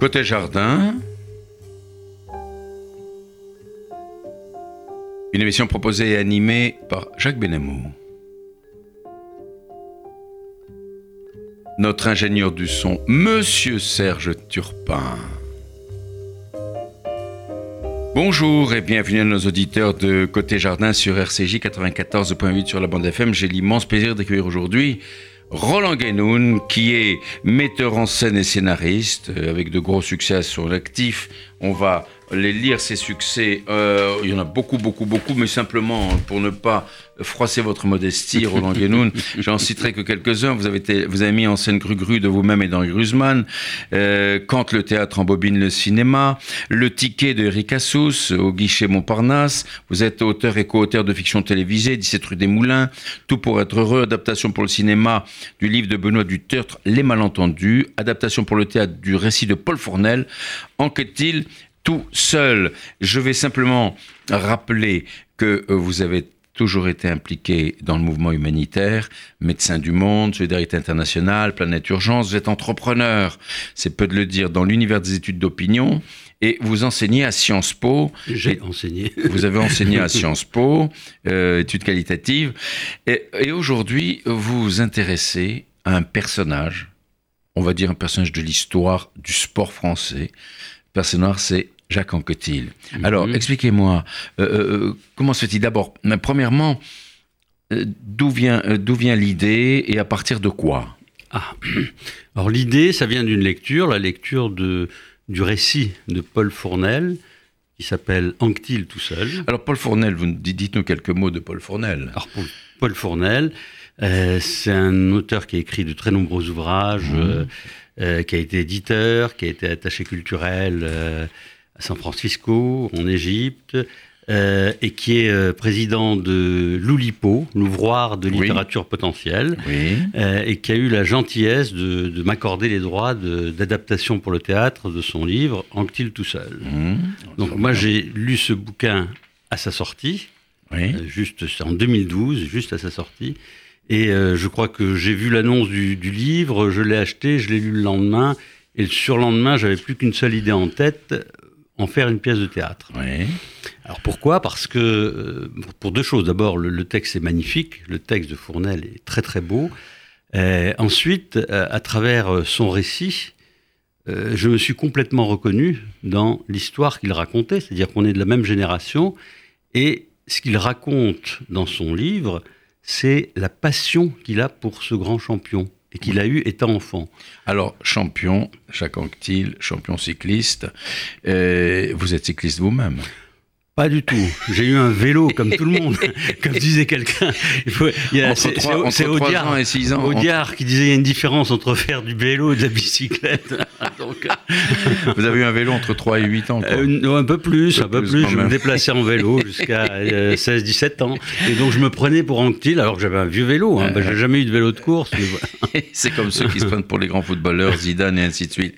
Côté jardin. Une émission proposée et animée par Jacques Benamou. Notre ingénieur du son, Monsieur Serge Turpin. Bonjour et bienvenue à nos auditeurs de Côté Jardin sur RCJ 94.8 sur la bande FM. J'ai l'immense plaisir d'accueillir aujourd'hui Roland Guénoun, qui est metteur en scène et scénariste, euh, avec de gros succès à son actif. On va les lire, ses succès. Euh, il y en a beaucoup, beaucoup, beaucoup, mais simplement pour ne pas froisser votre modestie, Roland Guénoun, j'en citerai que quelques-uns. Vous avez, été, vous avez mis en scène Gru de vous-même et d'Henri Gruzman, euh, Quand le théâtre embobine le cinéma, Le ticket de Eric Assous, au guichet Montparnasse. Vous êtes auteur et co-auteur de fiction télévisée, 17 rue des Moulins, Tout pour être heureux, adaptation pour le cinéma du livre de Benoît Dutertre, Les malentendus, adaptation pour le théâtre du récit de Paul Fournel. Enquête-t-il tout seul. Je vais simplement rappeler que euh, vous avez toujours été impliqué dans le mouvement humanitaire, médecin du monde, solidarité internationale, planète urgence, vous êtes entrepreneur, c'est peu de le dire, dans l'univers des études d'opinion, et vous enseignez à Sciences Po. J'ai enseigné. Vous avez enseigné à Sciences Po, euh, études qualitatives, et, et aujourd'hui vous vous intéressez à un personnage, on va dire un personnage de l'histoire du sport français, personnage, c'est Jacques Anquetil. Mhm. Alors, expliquez-moi, euh, euh, comment se fait-il D'abord, premièrement, euh, d'où vient, d'où vient l'idée et à partir de quoi? Ah. Alors, l'idée, ça vient d'une lecture, la lecture de, du récit de Paul Fournel, qui s'appelle Anquetil tout seul. Alors, Paul Fournel, vous dites-nous quelques mots de Paul Fournel. Alors, Paul, Fournel, c'est un auteur qui a écrit de très nombreux ouvrages. Mhm. Euh, qui a été éditeur, qui a été attaché culturel euh, à San Francisco, en Égypte, euh, et qui est président de l'Oulipo, l'ouvroir de littérature potentielle, et qui a eu la gentillesse de, m'accorder les droits d'adaptation pour le théâtre de son livre Anctil tout seul. Mmh. Donc moi j'ai lu ce bouquin à sa sortie, juste en 2012, juste à sa sortie, et euh, je crois que j'ai vu l'annonce du, livre, je l'ai acheté, je l'ai lu le lendemain. Et le surlendemain, j'avais plus qu'une seule idée en tête, en faire une pièce de théâtre. Alors pourquoi? Parce que, euh, pour deux choses. D'abord, le, texte est magnifique, le texte de Fournel est très très beau. ensuite, euh, à travers son récit, je me suis complètement reconnu dans l'histoire qu'il racontait, c'est-à-dire qu'on est de la même génération, et ce qu'il raconte dans son livre, c'est la passion qu'il a pour ce grand champion et qu'il a eu étant enfant. Alors, champion, Jacques Anquetil, champion cycliste, vous êtes cycliste vous-même pas du tout. J'ai eu un vélo comme tout le monde, comme disait quelqu'un. C'est Audiard, et 6 ans. Audiard qui disait qu'il y a une différence entre faire du vélo et de la bicyclette. Vous avez eu un vélo entre 3 et 8 ans euh, Un peu plus, un peu plus. Je me déplaçais en vélo jusqu'à 16-17 euh, ans. Et donc je me prenais pour Anctil alors que j'avais un vieux vélo. Hein. Ben, j'ai jamais eu de vélo de course. C'est comme ceux qui se prennent pour les grands footballeurs, Zidane et ainsi de suite.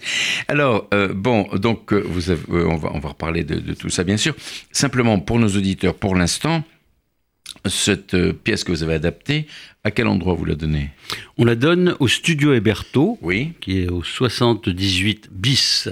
Alors, euh, bon, donc vous on, va, on va reparler de, de tout ça bien sûr. Simplement pour nos auditeurs, pour l'instant, cette euh, pièce que vous avez adaptée, à quel endroit vous la donnez? On la donne au studio Héberto, oui. qui est au 78 bis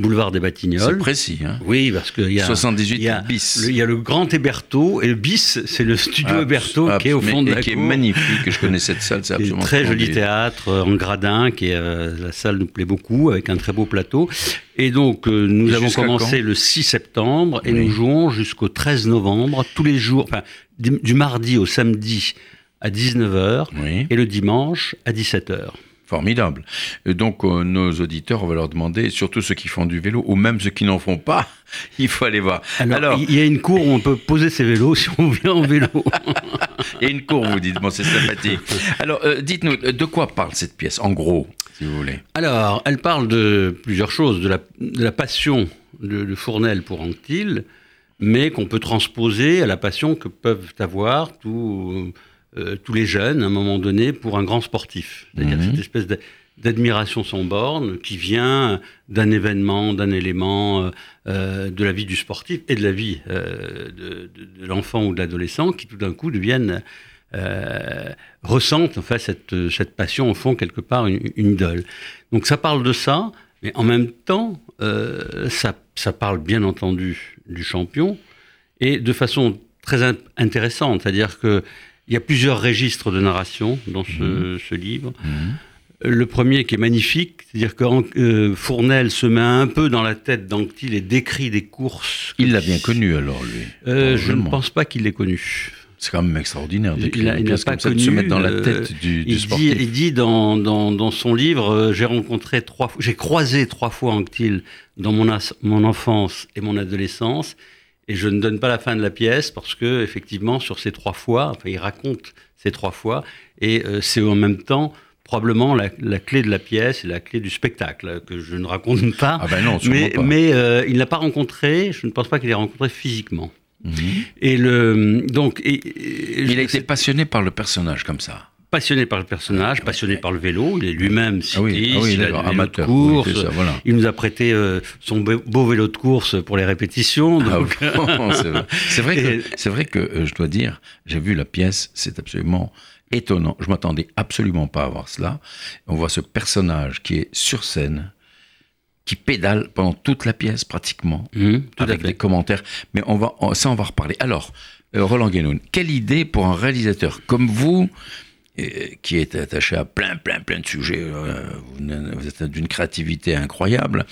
boulevard des Batignolles. C'est précis, hein Oui, parce qu'il y a 78 y a, bis. Il y a le grand Héberto et le bis, c'est le studio Héberto qui est au fond de la qui est magnifique. Je connais cette salle, c'est absolument très joli théâtre euh, en gradin, qui est euh, la salle nous plaît beaucoup avec un très beau plateau. Et donc euh, nous avons commencé le 6 septembre et nous jouons jusqu'au 13 novembre tous les jours, enfin du, mardi au samedi à 19h et le dimanche à 17h. Formidable. donc, euh, nos auditeurs, on va leur demander, surtout ceux qui font du vélo, ou même ceux qui n'en font pas, il faut aller voir. Alors, il y a une cour où on peut poser ses vélos si on vient en vélo. il y a une cour, vous dites, bon, c'est sympathique. Alors, euh, dites-nous, de quoi parle cette pièce, en gros, si vous voulez? Alors, elle parle de plusieurs choses, de la, de la passion de, de, Fournel pour Anctil, mais qu'on peut transposer à la passion que peuvent avoir tous euh, tous les jeunes, à un moment donné, pour un grand sportif. C'est-à-dire mhm. cette espèce d'admiration sans borne qui vient d'un événement, d'un élément euh, euh, de la vie du sportif et de la vie de, l'enfant ou de l'adolescent qui tout d'un coup deviennent ressentent en fait cette, cette, passion au fond quelque part une, idole. Donc ça parle de ça Mais en même temps, euh, ça, ça, parle bien entendu du champion et de façon très intéressante. C'est-à-dire qu'il y a plusieurs registres de narration dans ce, mmh. livre. Mmh. Le premier qui est magnifique, c'est-à-dire que euh, Fournel se met un peu dans la tête d'Anctil et décrit des courses. Il l'a bien connu alors, lui euh, Je ne pense pas qu'il l'ait connu. C'est quand même extraordinaire il n'a pas connu, de se mettre dans la euh, tête du, du il sportif. Dit, il dit dans, dans, dans son livre, j'ai rencontré trois j'ai croisé trois fois Anctil dans mon, mon enfance et mon adolescence, et je ne donne pas la fin de la pièce parce que effectivement sur ces trois fois, enfin il raconte ces trois fois, et c'est en même temps probablement la, clé de la pièce et la clé du spectacle, que je ne raconte pas. Ah ben non, mais, pas. mais euh, il n'a pas rencontré, je ne pense pas qu'il ait rencontré physiquement. Mhm. Et le, donc, il a été passionné par le personnage comme ça passionné par le personnage, passionné par le vélo. Il est lui-même cycliste, ah oui, ah il amateur. de course. Il nous a prêté euh, son beau vélo de course pour les répétitions. Ah c'est vrai. que, c'est vrai que euh, je dois dire, j'ai vu la pièce, c'est absolument étonnant. Je m'attendais absolument pas à voir cela. On voit ce personnage qui est sur scène, qui pédale pendant toute la pièce pratiquement, mmh, avec des commentaires. Mais on va, ça, on va reparler. Alors, euh, Roland Guénoun, quelle idée pour un réalisateur comme vous qui est attaché à plein, plein, plein de sujets. Euh, vous êtes d'une créativité incroyable.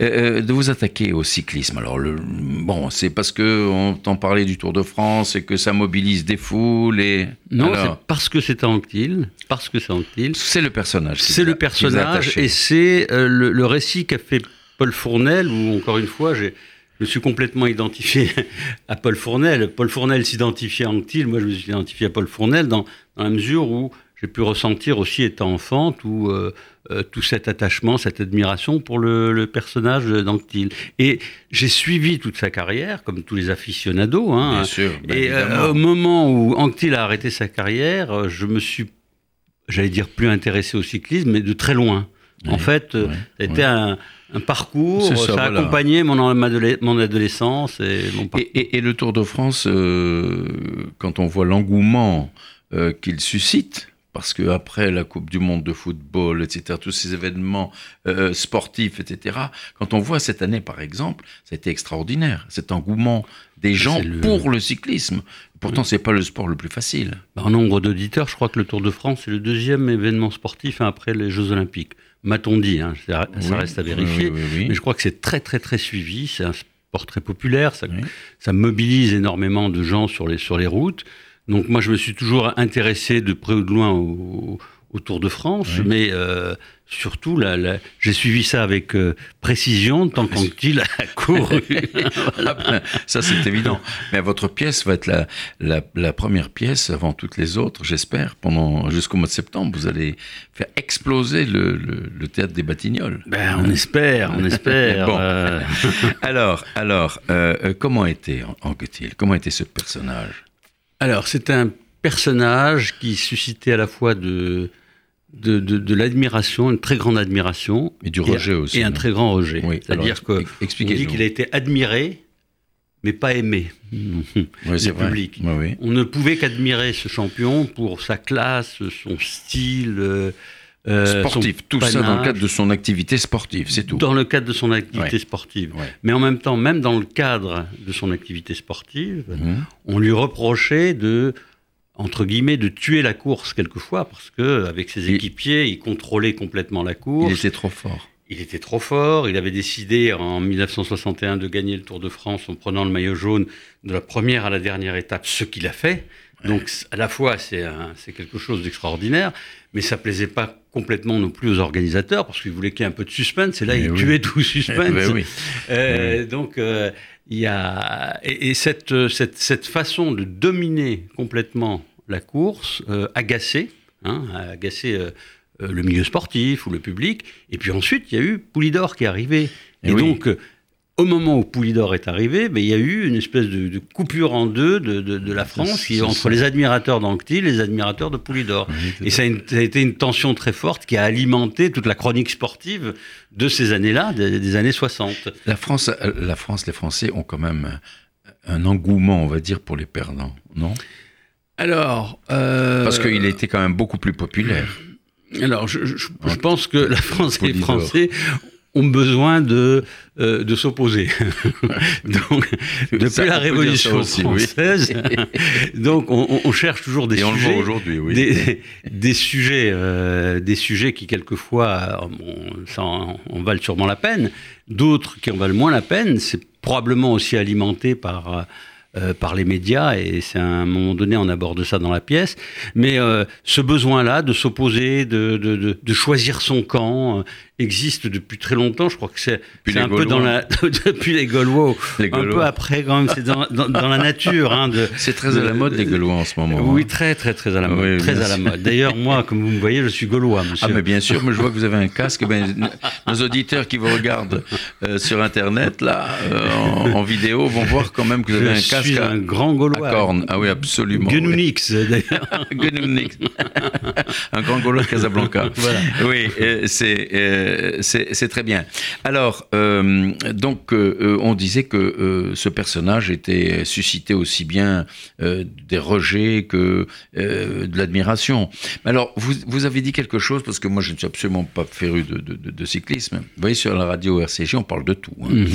Euh, euh, de vous attaquer au cyclisme. Alors, le, bon, c'est parce que on entend parler du Tour de France et que ça mobilise des foules et. Non, c'est parce que c'est Anctil. Parce que c'est Anctil. C'est le personnage. C'est le personnage et c'est le, le, récit qu'a fait Paul Fournel, où encore une fois, j'ai je me suis complètement identifié à Paul Fournel. Paul Fournel s'identifiait à Anctil, moi je me suis identifié à Paul Fournel dans, la mesure où j'ai pu ressentir aussi étant enfant tout, euh, euh, tout cet attachement, cette admiration pour le, personnage d'Anctil. Et j'ai suivi toute sa carrière, comme tous les aficionados. Hein. Bien sûr. et euh, au moment où Anctil a arrêté sa carrière, je me suis, j'allais dire, plus intéressé au cyclisme, mais de très loin. En fait, c'était un un parcours, ça, a accompagné mon, mon adolescence et mon et, et, le Tour de France, euh, quand on voit l'engouement euh, qu'il suscite, parce qu'après la Coupe du Monde de football, etc., tous ces événements euh, sportifs, etc., quand on voit cette année, par exemple, ça a été extraordinaire, cet engouement des gens pour le cyclisme. Pourtant, c'est pas le sport le plus facile. En nombre d'auditeurs, je crois que le Tour de France est le deuxième événement sportif après les Jeux Olympiques m'a-t-on dit, hein, ça, reste à vérifier, mais je crois que c'est très très très suivi, c'est un sport très populaire, ça, ça, mobilise énormément de gens sur les, sur les routes. Donc moi je me suis toujours intéressé de près ou de loin au, au Tour de France, mais euh, surtout, j'ai suivi ça avec euh, précision tant qu'il a couru. Ça, c'est évident. Mais votre pièce va être la, la, première pièce avant toutes les autres, j'espère, pendant jusqu'au mois de septembre. Vous allez faire exploser le, le, théâtre des Batignolles. Ben, on espère, on espère. bon. Euh. alors, alors comment était Anquetil Comment était ce personnage? Alors, c'est un personnage qui suscitait à la fois de de, de, l'admiration, une très grande admiration. Et du rejet aussi. Et un très grand rejet. C'est-à-dire qu'on dit qu'il a été admiré, mais pas aimé oui, du public. On ne pouvait qu'admirer ce champion pour sa classe, son style. Euh, euh, sportif, tout ça dans le cadre de son activité sportive, c'est tout. Dans le cadre de son activité sportive. Mais en même temps, même dans le cadre de son activité sportive, mhm. on lui reprochait de entre guillemets, de tuer la course quelquefois, parce que avec ses équipiers, il contrôlait complètement la course. Il était trop fort. Il était trop fort. Il avait décidé en 1961 de gagner le Tour de France en prenant le maillot jaune de la première à la dernière étape, ce qu'il a fait. Donc, à la fois, c'est quelque chose d'extraordinaire, mais ça plaisait pas complètement non plus aux organisateurs, parce qu'ils voulaient qu'il y ait un peu de suspense, et là, il tuait tout suspense. oui. Euh, donc, euh, il y a et, cette, cette, cette, façon de dominer complètement la course euh, agacé, hein, euh, euh, le milieu sportif ou le public. Et puis ensuite, il y a eu Poulidor qui est arrivé. Et, donc, au moment où Poulidor est arrivé, ben, il y a eu une espèce de, coupure en deux de, de, la France qui, entre les admirateurs d'Anctil et les admirateurs de Poulidor. et ça a, été une tension très forte qui a alimenté toute la chronique sportive de ces années-là, des, années 60. La France, la France, les Français ont quand même un engouement, on va dire, pour les perdants, non? Alors. Euh... Parce qu'il était quand même beaucoup plus populaire. Alors, je, je pense que la France et les Français ont besoin de, euh, de s'opposer. donc, depuis la Révolution française, donc on, cherche toujours des sujets, oui. des, des, sujets, euh, des sujets qui quelquefois ça en, valent sûrement la peine, d'autres qui en valent moins la peine. C'est probablement aussi alimenté par euh, par les médias, et c'est à un moment donné, on aborde ça dans la pièce. Mais euh, ce besoin-là de s'opposer, de, de, de, choisir son camp, existe depuis très longtemps. Je crois que c'est un peu dans la depuis les Gaulois, un peu après quand même. C'est dans, dans, la nature. Hein, c'est très à la mode les Gaulois en ce moment. Oui, hein. très très très à la mode. très à la mode. D'ailleurs, moi, comme vous me voyez, je suis Gaulois, monsieur. Ah, mais bien sûr, mais je vois que vous avez un casque. Ben, nos auditeurs qui vous regardent euh, sur Internet, là, euh, en, vidéo, vont voir quand même que vous avez un casque. Je suis un grand Gaulois. À corne. Ah oui, absolument. Genounix, d'ailleurs. Genounix. un grand Gaulois de Casablanca. Voilà. Oui, c'est c'est très bien. Alors, euh, donc, euh, on disait que euh, ce personnage était suscité aussi bien des rejets que de l'admiration. Alors, vous, vous, avez dit quelque chose, parce que moi, je ne suis absolument pas féru de, cyclisme. Vous voyez, sur la radio RCJ, on parle de tout. Hein. Mhm.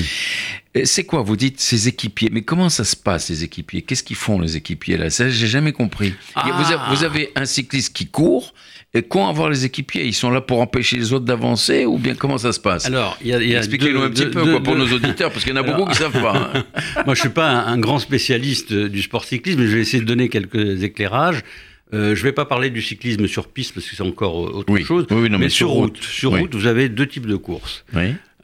C'est quoi Vous dites ces équipiers, mais comment ça se passe, les équipiers? Qu'est-ce qu'ils font, les équipiers là? Ça, j'ai jamais compris. Ah. Vous, avez un cycliste qui court, et comment avoir les équipiers Ils sont là pour empêcher les autres d'avancer ou bien comment ça se passe? Alors, il y a, expliquez-nous un petit peu quoi, pour nos auditeurs parce qu'il y en a beaucoup qui savent pas. Hein. Moi, je suis pas un, grand spécialiste du sport cyclisme, mais je vais essayer de donner quelques éclairages. Euh, je ne vais pas parler du cyclisme sur piste parce que c'est encore autre chose. Oui, non, mais, sur route, sur route, vous avez deux types de courses.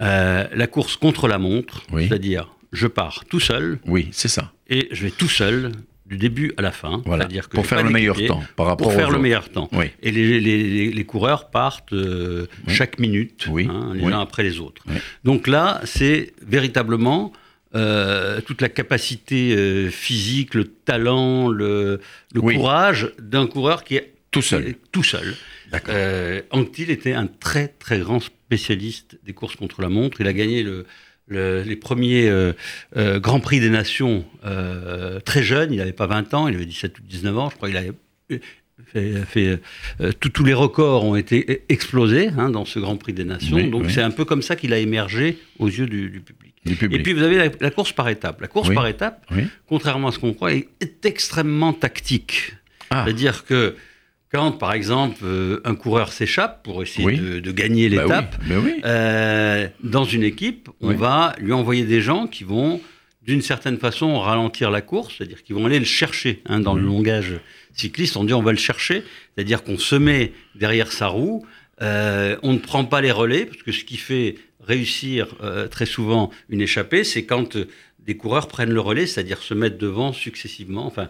Euh, la course contre la montre, c'est-à-dire je pars tout seul. Oui, c'est ça. Et je vais tout seul du début à la fin. Voilà, dire que pour faire le meilleur temps par rapport Pour faire le meilleur temps. Et les, les, les, coureurs partent euh, chaque minute, hein, les uns après les autres. Donc là, c'est véritablement euh, toute la capacité euh, physique, le talent, le, le courage d'un coureur qui est tout seul. tout seul. Anctil était un très très grand spécialiste des courses contre la montre. Il a gagné le, les premiers euh, euh, Grands Prix des Nations euh, très jeune, il n'avait pas 20 ans, il avait 17 ou 19 ans, je crois qu'il avait fait, tous les records ont été explosés hein, dans ce Grand Prix des Nations. donc c'est un peu comme ça qu'il a émergé aux yeux du, public. Et puis vous avez la, course par étapes. La course par étapes, contrairement à ce qu'on croit, est, extrêmement tactique. Ah. C'est-à-dire que quand, par exemple, euh, un coureur s'échappe pour essayer de, gagner bah l'étape, euh, dans une équipe, on va lui envoyer des gens qui vont, d'une certaine façon, ralentir la course, c'est-à-dire qu'ils vont aller le chercher. Hein, dans le langage cycliste, on dit on va le chercher, c'est-à-dire qu'on se met derrière sa roue, euh, on ne prend pas les relais, parce que ce qui fait réussir très souvent une échappée, c'est quand des coureurs prennent le relais, c'est-à-dire se mettre devant successivement, enfin,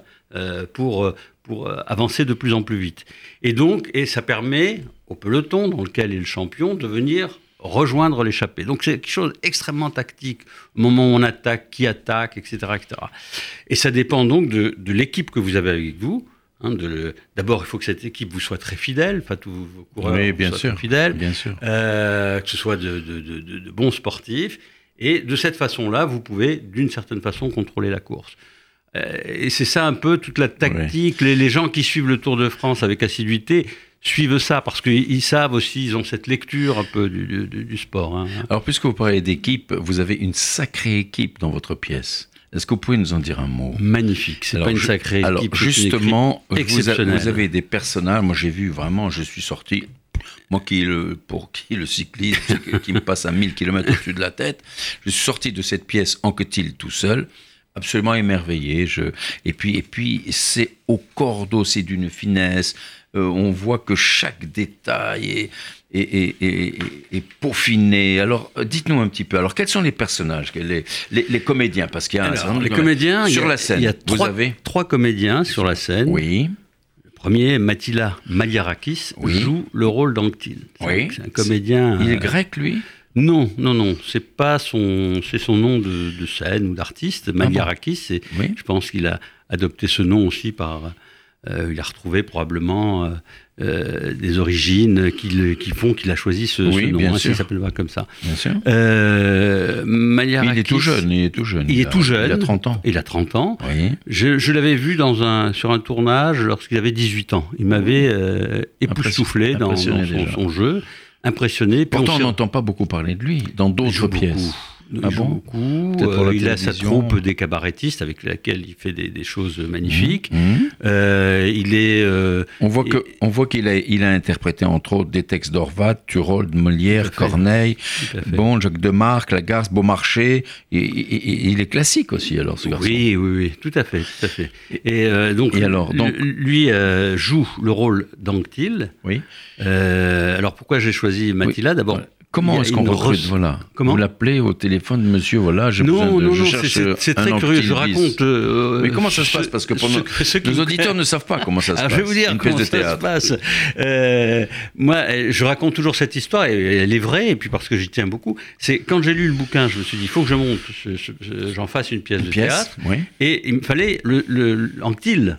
pour, pour euh, avancer de plus en plus vite. Et donc, et ça permet au peloton dans lequel est le champion de venir rejoindre l'échappée. Donc c'est quelque chose d'extrêmement tactique, au moment où on attaque, qui attaque, etc. etc. Et ça dépend donc de, l'équipe que vous avez avec vous. Hein, D'abord, il faut que cette équipe vous soit très fidèle, enfin tous vos coureurs bien soient sûr, fidèles, bien sûr. Euh, que ce soit de, de bons sportifs. Et de cette façon-là, vous pouvez, d'une certaine façon, contrôler la course. Euh, et c'est ça un peu toute la tactique. Les, gens qui suivent le Tour de France avec assiduité suivent ça parce qu'ils savent aussi, ils ont cette lecture un peu du, sport. Hein. Alors, puisque vous parlez d'équipe, vous avez une sacrée équipe dans votre pièce. Est-ce que vous pouvez nous en dire un mot? Magnifique, c'est pas une sacrée alors, équipe. justement, vous, vous, avez des personnages, moi j'ai vu vraiment, je suis sorti, moi qui le, pour qui le cycliste qui me passe à 1000 km au-dessus de la tête, je suis sorti de cette pièce en que-t-il tout seul, absolument émerveillé. Je... Et puis, et puis c'est au cordeau, c'est d'une finesse. Euh, on voit que chaque détail est, est, peaufiné. Alors, dites-nous un petit peu. Alors, quels sont les personnages, les, les, comédiens? Parce qu'il y a un les comédiens sur la scène. Il y a trois, trois comédiens sur la scène. Oui. Premier, Matila Maliarakis, joue le rôle d'Anctil. Oui. C'est un comédien. Il est grec, lui? Non, non, non, c'est pas son, c'est son nom de, scène ou d'artiste. Ah Maliarakis, je pense qu'il a adopté ce nom aussi par, euh, il a retrouvé probablement euh, euh, des origines qui, qui font qu'il a choisi ce, nom. Bien hein, sûr. Il s'appelle pas comme ça. Bien sûr. Maliarakis, il est tout jeune. Il est tout jeune. Il, est tout jeune. Il a 30 ans. Il a 30 ans. Je, l'avais vu dans un, sur un tournage lorsqu'il avait 18 ans. Il m'avait époustouflé dans, son, son, jeu impressionné. Pourtant, on n'entend pas beaucoup parler de lui dans d'autres pièces. Ah bon beaucoup. Euh, il a sa troupe des cabarettistes avec laquelle il fait des, choses magnifiques. Mmh. Mmh. Euh, il est. Euh, on voit que, on voit qu'il a, il a interprété entre autres des textes d'Orvat, Turol, Molière, Corneille, Bon, Jacques de Marc, Lagarce, Beaumarchais. Et, il est classique aussi alors ce garçon. Oui, oui, oui, tout à fait, tout à fait. Et donc, alors, donc... lui joue le rôle d'Anctil. Oui. alors pourquoi j'ai choisi Mathilda? D'abord. Comment est-ce qu'on recrute voilà Comment Vous l'appelez au téléphone, monsieur, voilà, je Non, non, non, c'est très curieux. Je raconte. Euh, mais comment ça se passe? Parce que pour nos, auditeurs ne savent pas comment ça se passe. Je vais vous dire comment ça se passe. Euh, moi, je raconte toujours cette histoire, et elle est vraie, et puis parce que j'y tiens beaucoup. C'est quand j'ai lu le bouquin, je me suis dit, il faut que je monte, j'en fasse une pièce de théâtre. Et il me fallait le, le,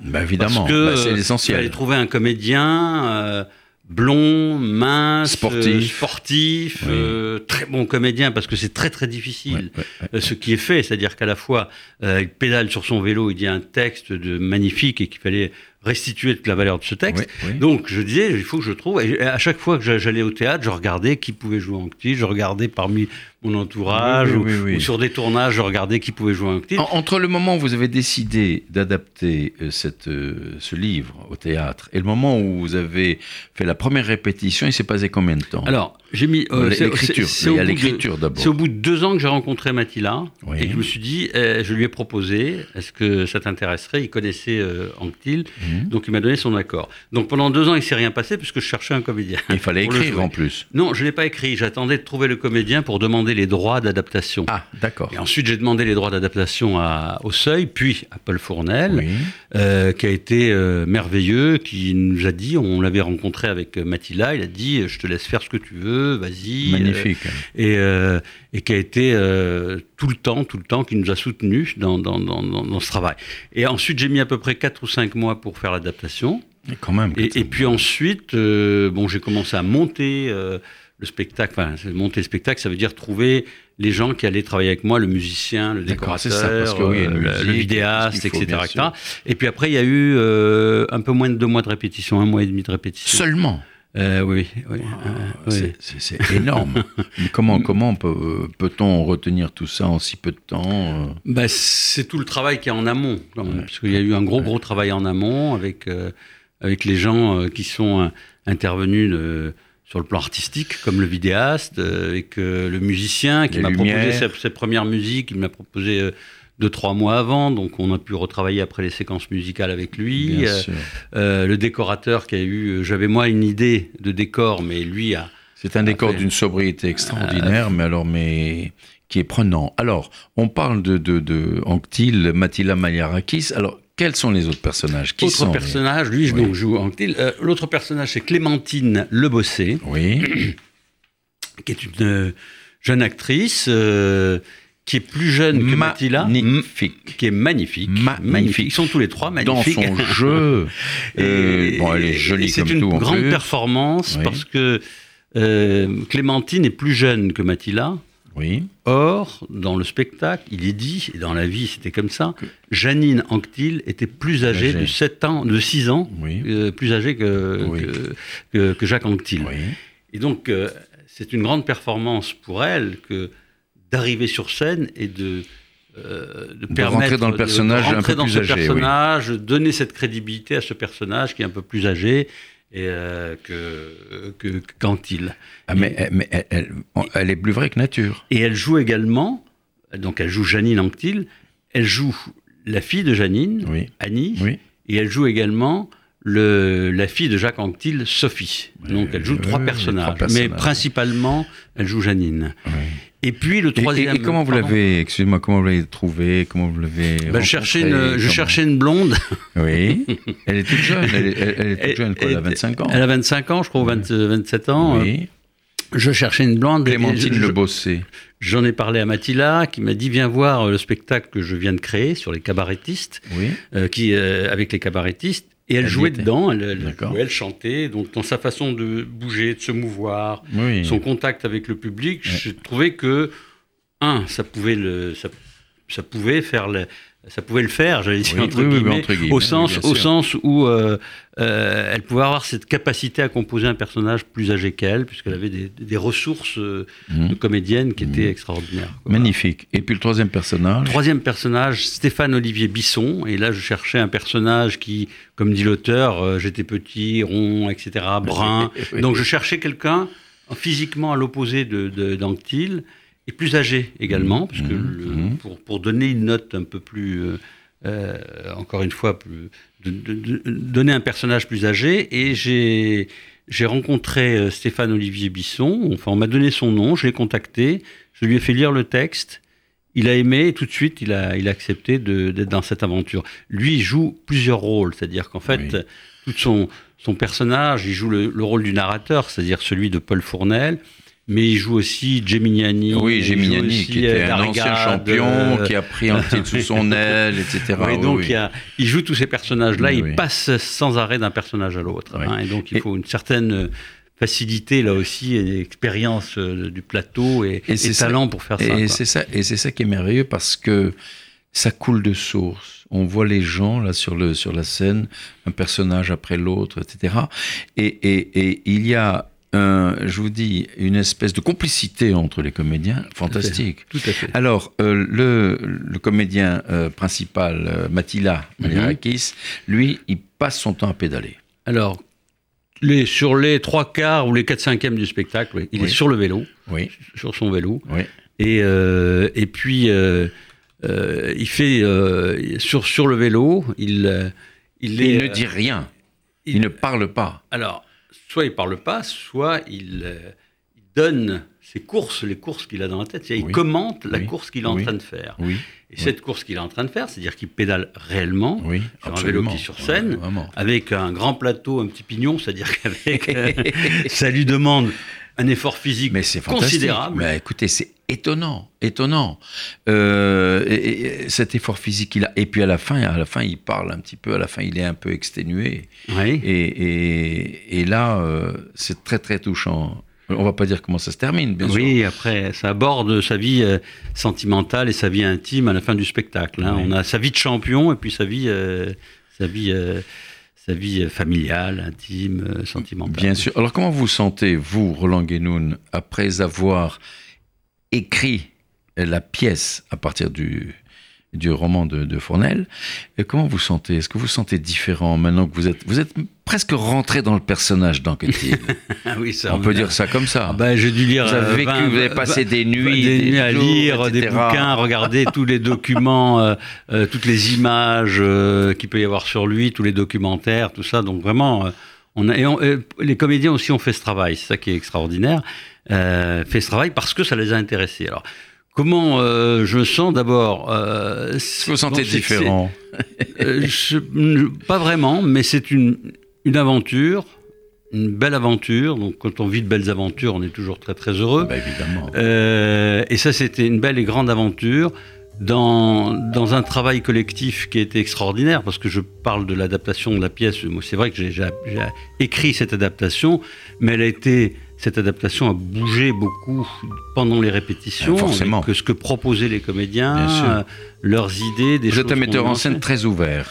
Bah, évidemment, bah, c'est l'essentiel. Il fallait trouver un comédien. Euh, blond, mince, sportif, sportif euh, très bon comédien parce que c'est très très difficile euh, ce qui est fait, c'est-à-dire qu'à la fois euh, il pédale sur son vélo, il dit un texte de magnifique et qu'il fallait restituer toute la valeur de ce texte. Donc je disais, il faut que je trouve. Et à chaque fois que j'allais au théâtre, je regardais qui pouvait jouer en petit, je regardais parmi mon entourage ou, sur des tournages, je regardais qui pouvait jouer en petit. entre le moment où vous avez décidé d'adapter euh, euh, ce livre au théâtre et le moment où vous avez fait la première répétition, il s'est passé combien de temps? Alors, j'ai mis euh, l'écriture. C'est au bout de deux ans que j'ai rencontré Mathila et que je me suis dit, eh, je lui ai proposé, est-ce que ça t'intéresserait? Il connaissait euh, Anctil, mhm. donc il m'a donné son accord. Donc pendant deux ans, il s'est rien passé puisque je cherchais un comédien. Il fallait écrire en plus. Non, je l'ai pas écrit. J'attendais de trouver le comédien pour demander les droits d'adaptation. Ah, d'accord. Et ensuite, j'ai demandé les droits d'adaptation au Seuil, puis à Paul Fournel, euh, qui a été euh, merveilleux, qui nous a dit, on l'avait rencontré avec Mathila, il a dit, je te laisse faire ce que tu veux vas-y. Magnifique. et, euh, et, qui a été euh, tout le temps, tout le temps, qui nous a soutenus dans, dans, dans, ce travail. Et ensuite, j'ai mis à peu près 4 ou 5 mois pour faire l'adaptation. Et quand même. Et, puis ensuite, euh, bon, j'ai commencé à monter le spectacle. Enfin, monter le spectacle, ça veut dire trouver les gens qui allaient travailler avec moi, le musicien, le décorateur, ça, parce que, oui, le vidéaste, etc., Et puis après, il y a eu un peu moins de deux mois de répétition, un mois et demi de répétition. Seulement euh, oui, oui. Euh, c'est énorme. comment comment peut-on retenir tout ça en si peu de temps euh bah, C'est tout le travail qui est en amont, parce qu'il y a eu un gros gros travail en amont avec avec les gens qui sont intervenus sur le plan artistique, comme le vidéaste, avec le musicien qui m'a proposé ses, premières musiques, il m'a proposé deux, trois mois avant, donc on a pu retravailler après les séquences musicales avec lui. Euh, euh, le décorateur qui a eu, euh, j'avais moi une idée de décor, mais lui a. C'est un décor d'une sobriété extraordinaire, mais alors, mais qui est prenant. Alors, on parle de, de, de Anctil, Mathila Maliarakis. Alors, quels sont les autres personnages? Qui Autre personnage, lui, je joue Anctil. L'autre personnage, c'est Clémentine Lebossé. Oui. qui est une jeune actrice qui est plus jeune que Mathila, magnifique, qui est magnifique, magnifique. Ils sont tous les trois magnifiques. Dans son jeu, euh, bon, elle est jolie comme tout. C'est une grande performance parce que euh, Clémentine est plus jeune que Mathila. Oui. Or, dans le spectacle, il est dit, et dans la vie c'était comme ça, Janine Anctil était plus âgée, de 7 ans, de 6 ans, euh, plus âgée que, que, que, Jacques Anctil. Et donc, c'est une grande performance pour elle que d'arriver sur scène et de, euh, de, permettre rentrer dans le personnage un peu plus ce âgé, personnage, donner cette crédibilité à ce personnage qui est un peu plus âgé et euh, que, que, quand il. Ah, mais, mais elle, elle, est plus vraie que nature. Et elle joue également, donc elle joue Janine Anctil, elle joue la fille de Janine, Annie, et elle joue également le, la fille de Jacques Anctil, Sophie. Donc elle joue trois, personnages, mais principalement elle joue Janine. Et puis le troisième. Et, comment vous l'avez, excusez-moi, comment vous l'avez trouvé, comment vous l'avez ben, je cherchais une, je cherchais une blonde. Oui. Elle est toute jeune. Elle est, toute jeune, quoi, elle a 25 ans. Elle a 25 ans, je crois, 27 ans. Oui. Je cherchais une blonde. Clémentine Le Bossé. J'en ai parlé à Mathila, qui m'a dit viens voir le spectacle que je viens de créer sur les cabarettistes, oui. euh, qui euh, avec les cabarettistes. Et elle, jouait dedans, elle, elle, chantait. Donc, dans sa façon de bouger, de se mouvoir, son contact avec le public, je trouvais que, un, ça pouvait, le, ça, ça pouvait faire le, ça pouvait le faire, j'allais dire entre, guillemets, au sens, au sens où euh, euh, elle pouvait avoir cette capacité à composer un personnage plus âgé qu'elle, puisqu'elle avait des, ressources euh, mhm. de comédienne qui étaient mhm. extraordinaires. Magnifique. Et puis le troisième personnage Troisième personnage, Stéphane Olivier Bisson. Et là, je cherchais un personnage qui, comme dit l'auteur, j'étais petit, rond, etc., brun. Donc je cherchais quelqu'un physiquement à l'opposé d'Anctil. De, et plus âgé également, parce que mmh. Mmh. pour, pour, donner une note un peu plus, euh, euh, encore une fois, plus, de, donner un personnage plus âgé. Et j'ai j'ai rencontré euh, Stéphane Olivier Bisson. Enfin, on m'a donné son nom, je l'ai contacté, je lui ai fait lire le texte. Il a aimé et tout de suite, il a, il a accepté d'être dans cette aventure. Lui, il joue plusieurs rôles, c'est-à-dire qu'en fait, tout son, son personnage, il joue le, le rôle du narrateur, c'est-à-dire celui de Paul Fournel mais il joue aussi Geminiani. Oui, Geminiani, qui était un ancien champion, euh, qui a pris un petit sous son aile, etc. Oui, donc Il, joue tous ces personnages-là, il passe sans arrêt d'un personnage à l'autre. Hein, et donc il faut une certaine facilité là aussi, et expérience euh, du plateau et, et, talent pour faire ça. Et c'est ça, et c'est ça qui est merveilleux parce que ça coule de source. On voit les gens là sur le sur la scène, un personnage après l'autre, etc. Et, et, et il y a je vous dis, une espèce de complicité entre les comédiens, fantastique. Tout à fait. Alors, euh, le, le, comédien euh, principal, euh, Matila Manirakis, mhm. lui, il passe son temps à pédaler. Alors, les, sur les trois quarts ou les quatre cinquièmes du spectacle, il est sur le vélo, oui. sur son vélo. Oui. Et, et puis, il fait, sur, sur le vélo, il... il, il ne dit rien. Il, il ne parle pas. Alors, soit il parle pas, soit il, euh, donne ses courses, les courses qu'il a dans la tête. Il commente la course qu'il est en train de faire. Et cette course qu'il est en train de faire, c'est-à-dire qu'il pédale réellement sur un vélo qui sur scène, avec un grand plateau, un petit pignon, c'est-à-dire qu'avec euh, ça lui demande un effort physique mais c'est considérable. Mais écoutez, c'est étonnant, étonnant. Euh, et, cet effort physique qu'il a. Et puis à la fin, à la fin, il parle un petit peu. À la fin, il est un peu exténué. Oui. Et, et là, euh, c'est très très touchant. On va pas dire comment ça se termine, bien sûr. Oui, après, ça aborde sa vie euh, sentimentale et sa vie intime à la fin du spectacle. Hein. On a sa vie de champion et puis sa vie, sa vie sa vie euh, familiale, intime, euh, sentimentale. Bien sûr. Alors comment vous sentez, vous, Roland Guénoun, après avoir écrit la pièce à partir du, du roman de, de Fournel. Et comment vous sentez? Est-ce que vous sentez différent maintenant que vous êtes vous êtes presque rentré dans le personnage d'Anquetil oui, ça, on peut dire ça comme ça. Ah ben, j'ai dû lire. Vous avez vécu, vous avez passé des nuits, des, nuits à lire, des bouquins, regarder tous les documents, euh, euh, toutes les images euh, qu'il peut y avoir sur lui, tous les documentaires, tout ça. Donc vraiment, on a, et les comédiens aussi ont fait ce travail. C'est ça qui est extraordinaire. fait ce travail parce que ça les a intéressés. Alors Comment euh, je sens d'abord euh, Vous sentez différent euh, Pas vraiment, mais c'est une, une aventure, une belle aventure. Donc, quand on vit de belles aventures, on est toujours très très heureux. Bah, évidemment. Euh, et ça, c'était une belle et grande aventure dans, dans un travail collectif qui a été extraordinaire, parce que je parle de l'adaptation de la pièce. C'est vrai que j'ai écrit cette adaptation, mais elle a été cette adaptation a bougé beaucoup pendant les répétitions, Forcément. que ce que proposaient les comédiens, euh, leurs idées, des Vous êtes un metteur en scène très ouvert.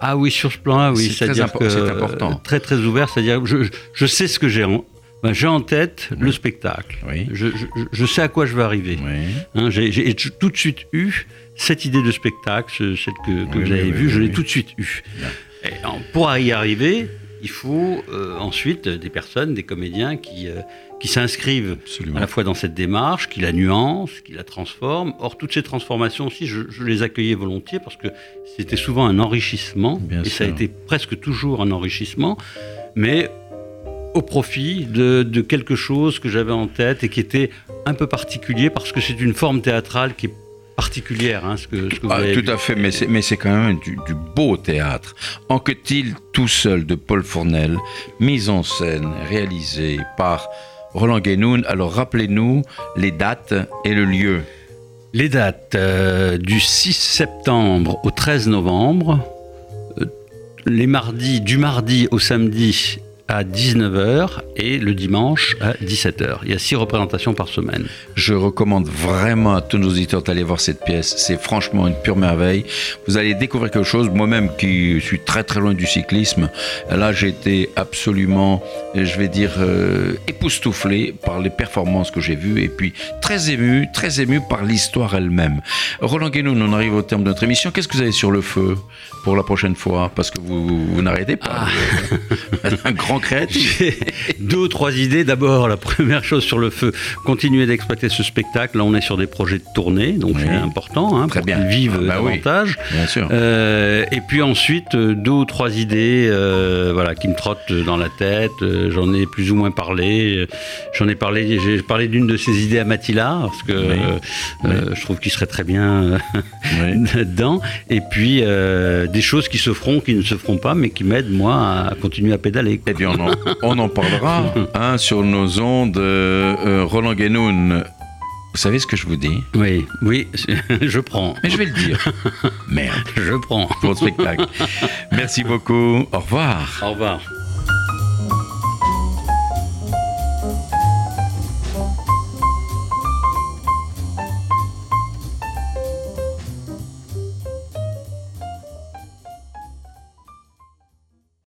Ah oui, sur ce plan-là, oui, c'est-à-dire c'est important. Très très ouvert, c'est-à-dire je, je, sais ce que j'ai en, ben, j'ai en tête le spectacle. Oui. Je, je, sais à quoi je vais arriver. Hein, j'ai tout de suite eu cette idée de spectacle, celle que, que j'avais vue, je l'ai tout de suite eu. Et, pour y arriver, il faut euh, ensuite des personnes, des comédiens qui, euh, qui s'inscrivent à la fois dans cette démarche, qui la nuancent, qui la transforment. Or, toutes ces transformations aussi, je, les accueillais volontiers parce que c'était souvent un enrichissement, et ça a été presque toujours un enrichissement, mais au profit de, de quelque chose que j'avais en tête et qui était un peu particulier parce que c'est une forme théâtrale qui est particulière, hein, ce que, ce que vous ah, Tout à fait, mais c'est, mais c'est quand même du, beau théâtre. Enquête-t-il tout seul de Paul Fournel, mise en scène, réalisée par Roland Guénoun. Alors rappelez-nous les dates et le lieu. Les dates euh, du 6 septembre au 13 novembre, euh, les mardis, du mardi au samedi à 19h et le dimanche à 17h. Il y a six représentations par semaine. Je recommande vraiment à tous nos auditeurs d'aller voir cette pièce. C'est franchement une pure merveille. Vous allez découvrir quelque chose. Moi-même qui suis très très loin du cyclisme, là j'ai été absolument, je vais dire, euh, époustouflé par les performances que j'ai vues et puis très ému, très ému par l'histoire elle-même. Roland Guénoun, on arrive au terme de notre émission. Qu'est-ce que vous avez sur le feu? Pour la prochaine fois Parce que vous, n'arrêtez pas. Ah. Un grand créatif. Deux ou trois idées. D'abord, la première chose sur le feu, continuer d'exploiter ce spectacle. Là, on est sur des projets de tournée, donc c'est important hein, Très pour bien. vivre Ah bah oui, davantage. bien sûr. Euh, et puis ensuite, euh, deux ou trois idées euh, voilà, qui me trottent dans la tête. J'en ai plus ou moins parlé. J'en ai parlé, j'ai parlé d'une de ces idées à Matila, parce que euh, je trouve qu'il serait très bien dedans. Et puis euh, des choses qui se feront, qui ne se feront pas, mais qui m'aident, moi, à continuer à pédaler. Eh bien, on en, on en parlera hein, sur nos ondes. euh, euh, Roland Guénoun, vous savez ce que je vous dis? Oui, oui, je prends. Mais je vais le dire. Merde, Je prends. pour le spectacle. Merci beaucoup. Au revoir. Au revoir.